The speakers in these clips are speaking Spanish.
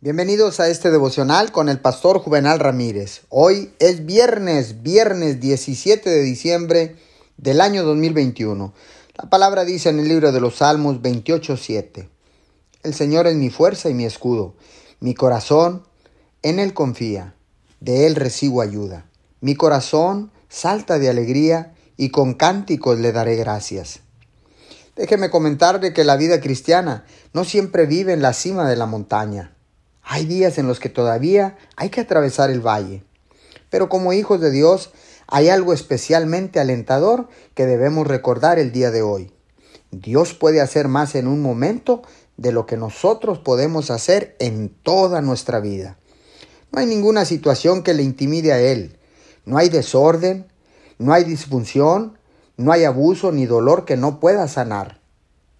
Bienvenidos a este devocional con el pastor Juvenal Ramírez. Hoy es viernes, viernes 17 de diciembre del año 2021. La palabra dice en el libro de los Salmos 28.7. El Señor es mi fuerza y mi escudo. Mi corazón en Él confía. De Él recibo ayuda. Mi corazón salta de alegría y con cánticos le daré gracias. Déjeme comentarle que la vida cristiana no siempre vive en la cima de la montaña. Hay días en los que todavía hay que atravesar el valle. Pero como hijos de Dios hay algo especialmente alentador que debemos recordar el día de hoy. Dios puede hacer más en un momento de lo que nosotros podemos hacer en toda nuestra vida. No hay ninguna situación que le intimide a Él. No hay desorden, no hay disfunción, no hay abuso ni dolor que no pueda sanar.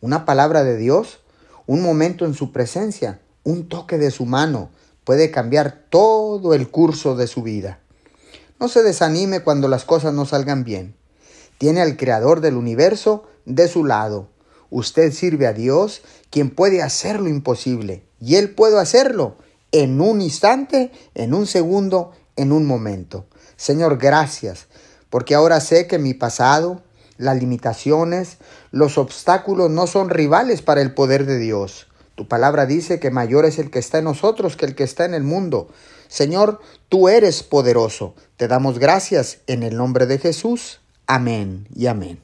Una palabra de Dios, un momento en su presencia, un toque de su mano puede cambiar todo el curso de su vida. No se desanime cuando las cosas no salgan bien. Tiene al Creador del universo de su lado. Usted sirve a Dios, quien puede hacer lo imposible. Y Él puede hacerlo en un instante, en un segundo, en un momento. Señor, gracias, porque ahora sé que mi pasado, las limitaciones, los obstáculos no son rivales para el poder de Dios. Tu palabra dice que mayor es el que está en nosotros que el que está en el mundo. Señor, tú eres poderoso. Te damos gracias en el nombre de Jesús. Amén y amén.